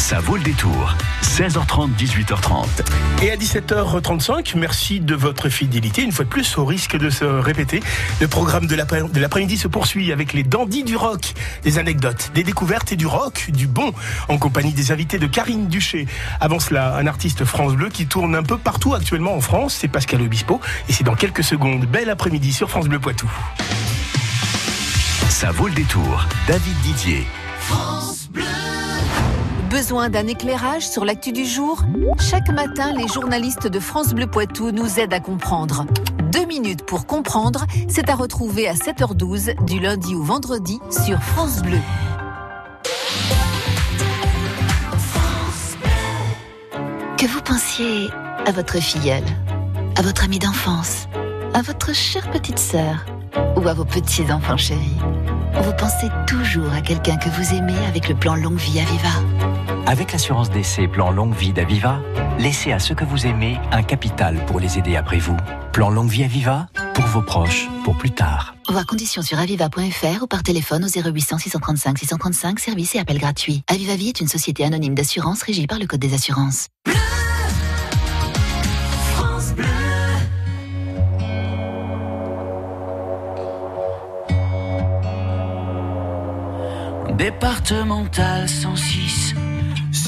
Ça vaut le détour. 16h30, 18h30. Et à 17h35, merci de votre fidélité. Une fois de plus, au risque de se répéter, le programme de l'après-midi se poursuit avec les dandys du rock, des anecdotes, des découvertes et du rock, du bon, en compagnie des invités de Karine Duché. Avant cela, un artiste France Bleu qui tourne un peu partout actuellement en France, c'est Pascal Obispo. Et c'est dans quelques secondes. Bel après-midi sur France Bleu Poitou. Ça vaut le détour. David Didier. France Bleu. Besoin d'un éclairage sur l'actu du jour? Chaque matin, les journalistes de France Bleu Poitou nous aident à comprendre. Deux minutes pour comprendre, c'est à retrouver à 7h12 du lundi au vendredi sur France Bleu. Que vous pensiez à votre filleule, à votre amie d'enfance, à votre chère petite sœur ou à vos petits-enfants chéris, vous pensez toujours à quelqu'un que vous aimez avec le plan Longue Vie Aviva. Avec l'assurance d'essai Plan Longue Vie d'Aviva, laissez à ceux que vous aimez un capital pour les aider après vous. Plan Longue Vie Aviva, pour vos proches, pour plus tard. Voir conditions sur aviva.fr ou par téléphone au 0800 635 635, service et appel gratuit. Aviva Vie est une société anonyme d'assurance régie par le Code des assurances. Départemental 106,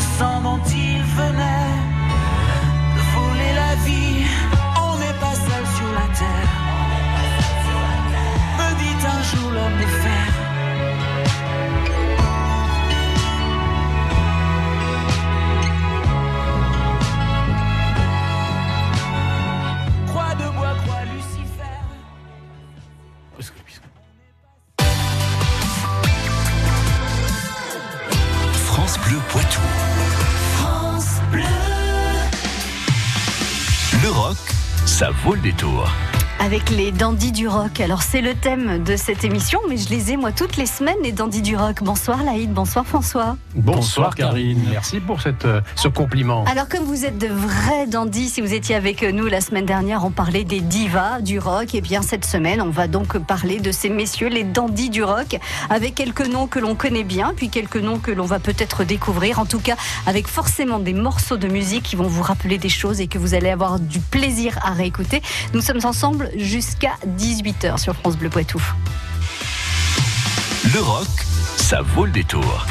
d'un innocent dont il venait détour avec les dandys du rock. Alors c'est le thème de cette émission, mais je les ai moi toutes les semaines les dandys du rock. Bonsoir Laïd, bonsoir François. Bonsoir, Karine. merci pour cette, euh, ce compliment. Alors comme vous êtes de vrais dandys, si vous étiez avec nous la semaine dernière, on parlait des divas du rock. Et eh bien cette semaine, on va donc parler de ces messieurs, les dandys du rock, avec quelques noms que l'on connaît bien, puis quelques noms que l'on va peut-être découvrir. En tout cas, avec forcément des morceaux de musique qui vont vous rappeler des choses et que vous allez avoir du plaisir à réécouter. Nous sommes ensemble jusqu'à 18h sur France Bleu Poitou. Le rock, ça vaut le détour.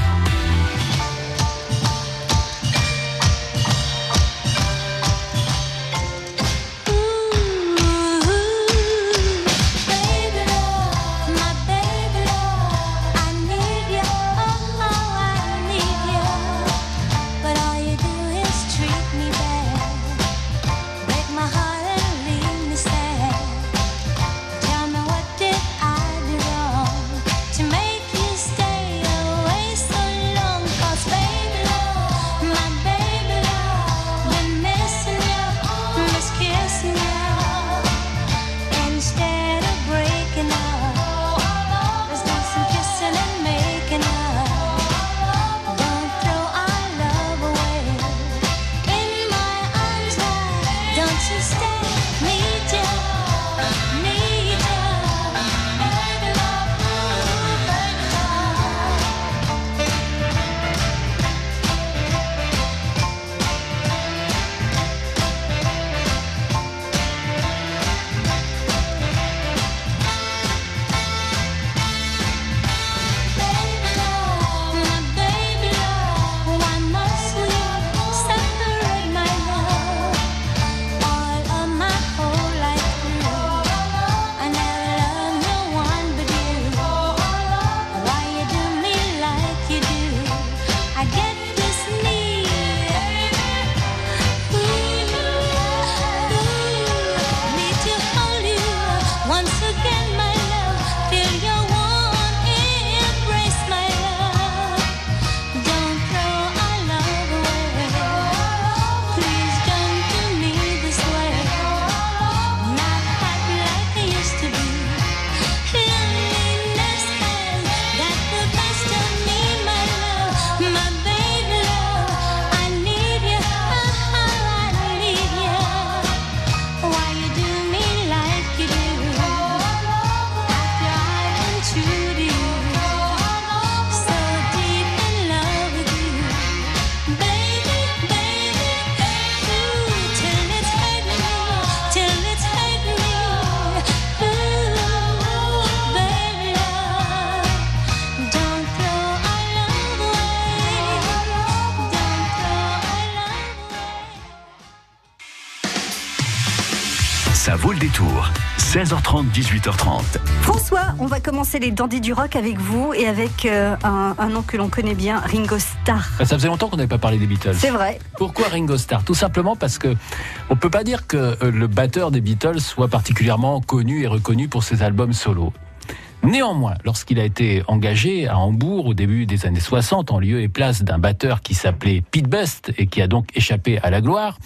Ça vaut le détour. 16h30, 18h30. François, on va commencer les dandys du rock avec vous et avec euh, un, nom que l'on connaît bien, Ringo Starr. Ça faisait longtemps qu'on n'avait pas parlé des Beatles. C'est vrai. Pourquoi Ringo Starr? Tout simplement parce que on peut pas dire que euh, le batteur des Beatles soit particulièrement connu et reconnu pour ses albums solo. Néanmoins, lorsqu'il a été engagé à Hambourg au début des années 60 en lieu et place d'un batteur qui s'appelait Pete Best et qui a donc échappé à la gloire,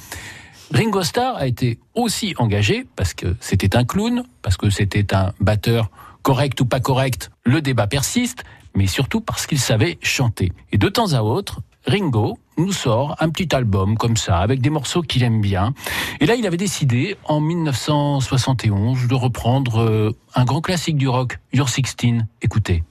Ringo Starr a été aussi engagé parce que c'était un clown, parce que c'était un batteur correct ou pas correct, le débat persiste, mais surtout parce qu'il savait chanter. Et de temps à autre, Ringo nous sort un petit album comme ça, avec des morceaux qu'il aime bien. Et là, il avait décidé, en 1971, de reprendre euh, un grand classique du rock, Your Sixteen. Écoutez.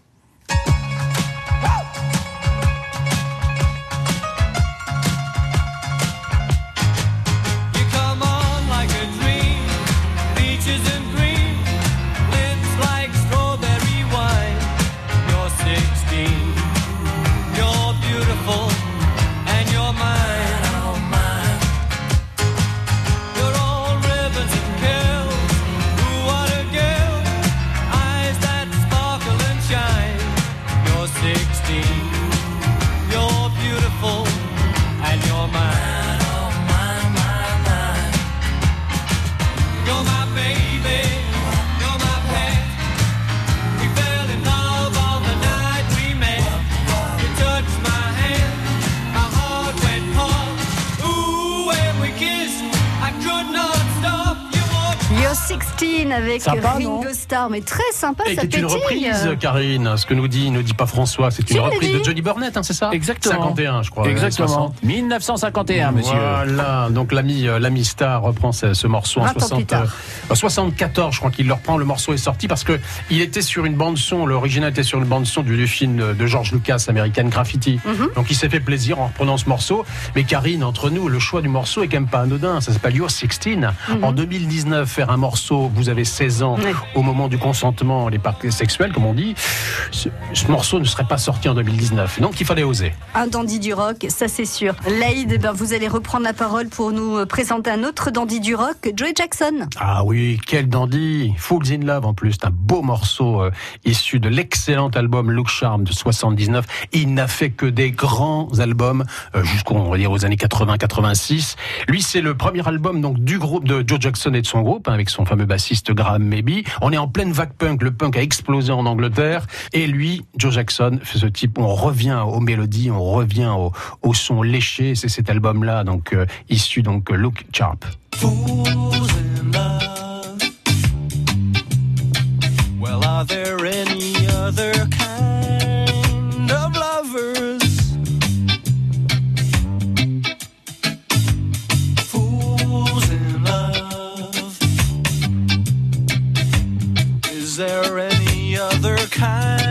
16 mais très sympa, Et ça qui est une reprise, Karine. Ce que nous dit, ne dit pas François, c'est une reprise de Johnny Burnett, hein, c'est ça Exactement. 51, je crois. Exactement. 60. 1951, monsieur. Voilà, donc l'ami euh, l'ami Star reprend ce, ce morceau en 20 ans plus 60, tard. euh, 74, je crois qu'il le reprend. Le morceau est sorti parce que il était sur une bande son. L'original était sur une bande son du, du film de George Lucas, American Graffiti. Mhm. Donc il s'est fait plaisir en reprenant ce morceau. Mais Karine, entre nous, le choix du morceau est quand même pas anodin. Ça s'appelle You're 16. En 2019, faire un morceau, vous avez 16 ans, Mhm. Au moment du consentement, les parties sexuelles, comme on dit. Ce, ce morceau ne serait pas sorti en 2019. Donc il fallait oser. Un dandy du rock, ça c'est sûr. Laïd, eh ben, vous allez reprendre la parole pour nous euh, présenter un autre dandy du rock, Joey Jackson. Ah oui, quel dandy Fools in Love en plus, c'est un beau morceau euh, issu de l'excellent album Look Charm de 79. Il n'a fait que des grands albums euh, va dire aux années 80-86. Lui, c'est le premier album donc du groupe de Joe Jackson et de son groupe hein, avec son fameux bassiste Graham Maybe. On est en pleine vague punk, le punk a explosé en Angleterre et lui, Joe Jackson, fait ce type. On revient aux mélodies, on revient au, au son léché. C'est cet album-là donc euh, issu donc euh, Look Sharp. Is there any other kind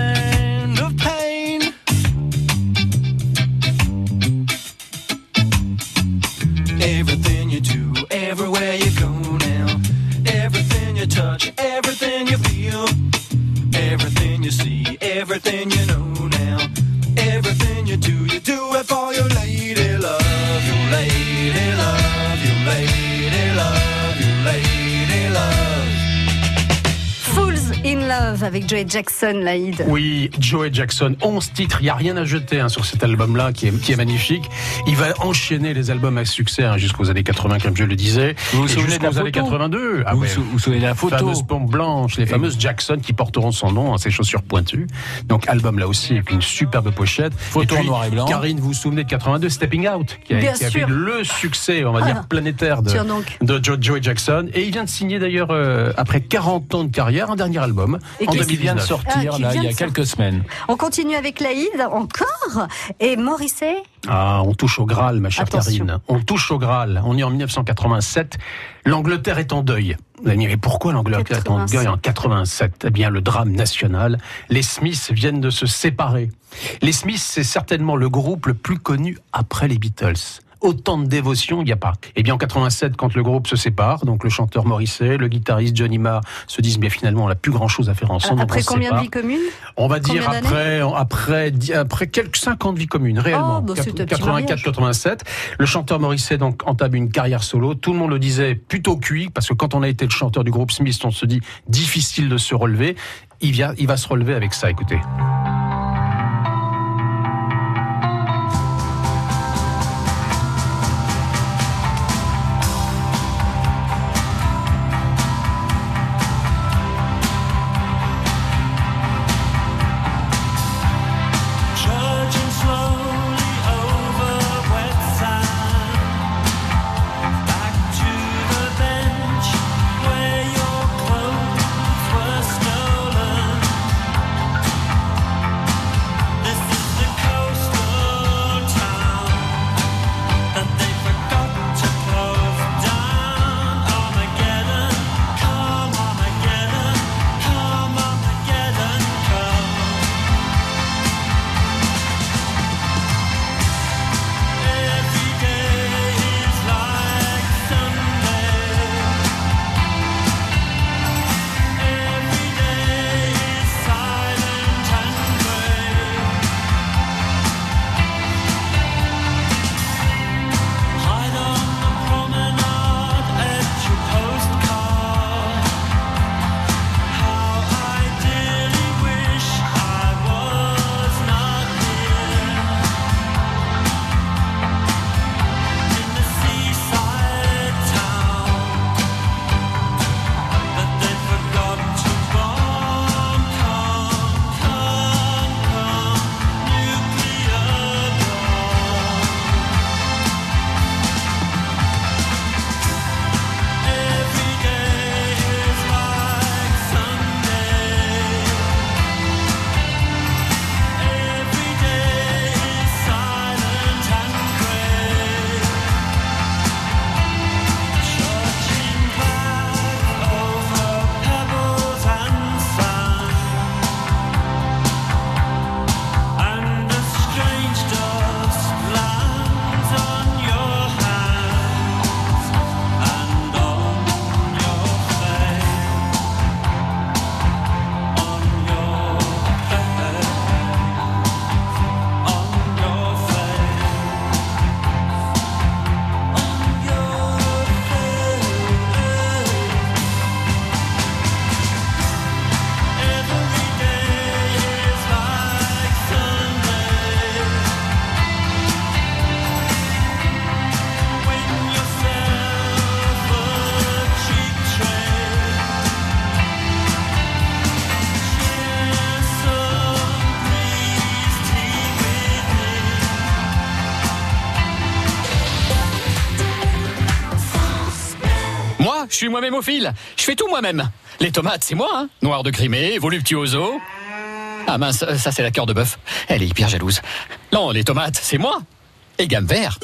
Joey Jackson, Laïd. Oui, Joey Jackson, 11 titres, il n'y a rien à jeter hein, sur cet album-là qui est, qui est magnifique. Il va enchaîner les albums à succès hein, jusqu'aux années 80, comme je le disais. Vous vous et souvenez de la jusqu'aux années photo 82. Ah vous, vous souvenez de la photo fameuses pompes blanches, les fameuses Jackson qui porteront son nom, hein, ses chaussures pointues. Donc album là aussi avec une superbe pochette. Photo en noir et blanc. Karine, vous vous souvenez de 82, Stepping Out, qui a, Bien qui a sûr. fait le succès, on va Ah, dire, planétaire de, de Joe, Joey Jackson. Et il vient de signer d'ailleurs, euh, après 40 ans de carrière, un dernier album Et en qui- qui vient de 2019. sortir Ah, là, il y a quelques semaines. On continue avec Laïd, encore. Et Morrissey, Ah, on touche au Graal, ma chère Attention. Karine. On touche au Graal. On est en 1987. L'Angleterre est en deuil. Vous allez me dire, mais pourquoi l'Angleterre est en 87? deuil en 87 Eh bien, le drame national. Les Smiths viennent de se séparer. Les Smiths, c'est certainement le groupe le plus connu après les Beatles. Autant de dévotion, il n'y a pas. Eh bien, en 87, quand le groupe se sépare, donc le chanteur Morrissey, le guitariste Johnny Marr se disent, bien finalement, on n'a plus grand chose à faire ensemble. après on combien de vies communes On va Combien dire après, après, après quelques 50 vies communes, réellement. Oh, bah, c'est un petit 84, 87. Le chanteur Morrissey donc entame une carrière solo. Tout le monde le disait plutôt cuit parce que quand on a été le chanteur du groupe Smith, on se dit difficile de se relever. Il vient, il va se relever avec ça. Écoutez. Suis moi-même au fil. Je fais tout moi-même. Les tomates, c'est moi, hein. Noir de Crimée, voluptuoso. Ah mince, ça c'est la cœur de bœuf. Elle est hyper jalouse. Non, les tomates, c'est moi. Et gamme vert.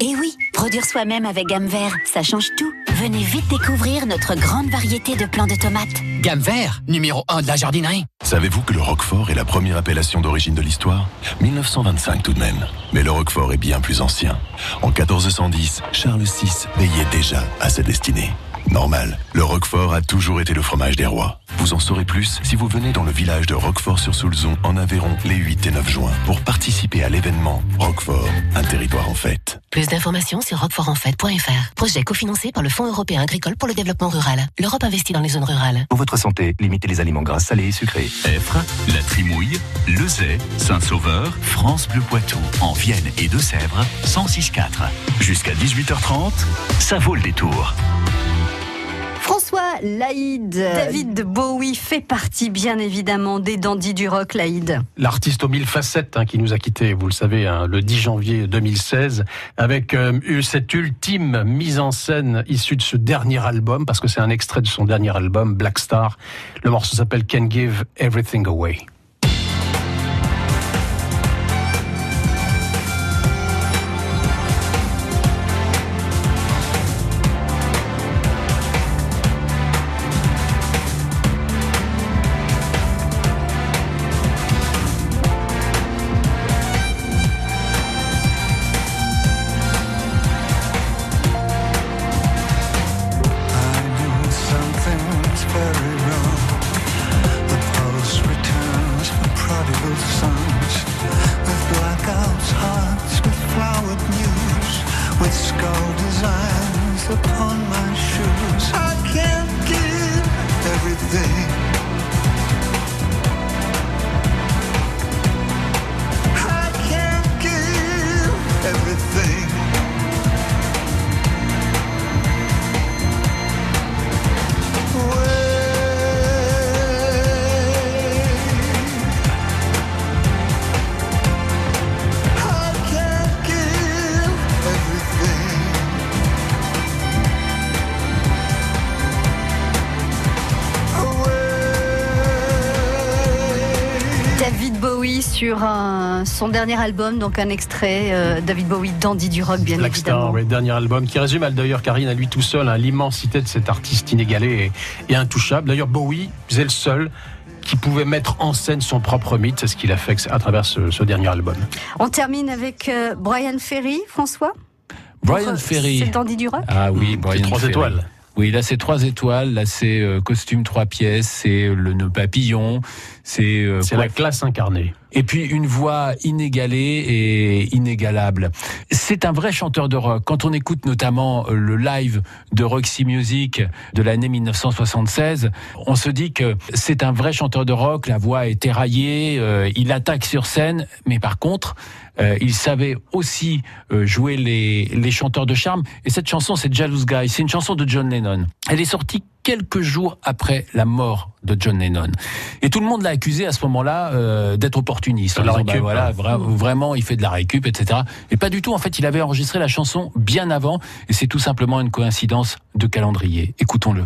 Et oui, produire soi-même avec gamme vert, ça change tout. Venez vite découvrir notre grande variété de plants de tomates. Gamme vert, numéro 1 de la jardinerie. Savez-vous que le Roquefort est la première appellation d'origine de l'histoire? 1925 tout de même. Mais le Roquefort est bien plus ancien. En 1410, Charles VI veillait déjà à sa destinée. Normal, le Roquefort a toujours été le fromage des rois. Vous en saurez plus si vous venez dans le village de Roquefort-sur-Soulzon en Aveyron les 8 et 9 juin pour participer à l'événement Roquefort, un territoire en fête. Plus d'informations sur roquefortenfête.fr. Projet cofinancé par le Fonds européen agricole pour le développement rural. L'Europe investit dans les zones rurales. Pour votre santé, limitez les aliments gras, salés et sucrés. Effre, La Trimouille, Lezay, Saint-Sauveur, France Bleu Poitou, en Vienne et Deux-Sèvres, 106.4. Jusqu'à 18h30, ça vaut le détour. François Laïd, David Bowie fait partie bien évidemment des dandys du rock Laïd. L'artiste aux mille facettes hein, qui nous a quittés, vous le savez, hein, le 10 janvier 2016, avec euh, cette ultime mise en scène issue de ce dernier album, parce que c'est un extrait de son dernier album, Black Star. Le morceau s'appelle Can Give Everything Away. Sur son dernier album, donc un extrait, euh, David Bowie, Dandy du rock, bien Black évidemment. Star, dernier album qui résume d'ailleurs Karine à lui tout seul hein, l'immensité de cet artiste inégalé et, et intouchable. D'ailleurs, Bowie, c'est le seul qui pouvait mettre en scène son propre mythe, c'est ce qu'il a fait à travers ce, ce, dernier album. On termine avec euh, Brian Ferry, François Brian Ferry. C'est Dandy du rock Ah oui, Brian trois Ferry. étoiles. Oui, là c'est trois étoiles, là c'est euh, costume trois pièces, c'est le nœud papillon, c'est euh, c'est la classe incarnée. Et puis une voix inégalée et inégalable. C'est un vrai chanteur de rock. Quand on écoute notamment le live de Roxy Music de l'année 1976, on se dit que c'est un vrai chanteur de rock. La voix est éraillée, euh, il attaque sur scène, mais par contre, euh, il savait aussi euh, jouer les, les chanteurs de charme. Et cette chanson, c'est Jealous Guy. C'est une chanson de John Lennon. Elle est sortie quelques jours après la mort de John Lennon. Et tout le monde l'a accusé à ce moment-là euh, d'être opportuniste. En la disant, récup, bah, voilà, vra- vraiment, il fait de la récup, etc. Et pas du tout. En fait, il avait enregistré la chanson bien avant. Et c'est tout simplement une coïncidence de calendrier. Écoutons-le.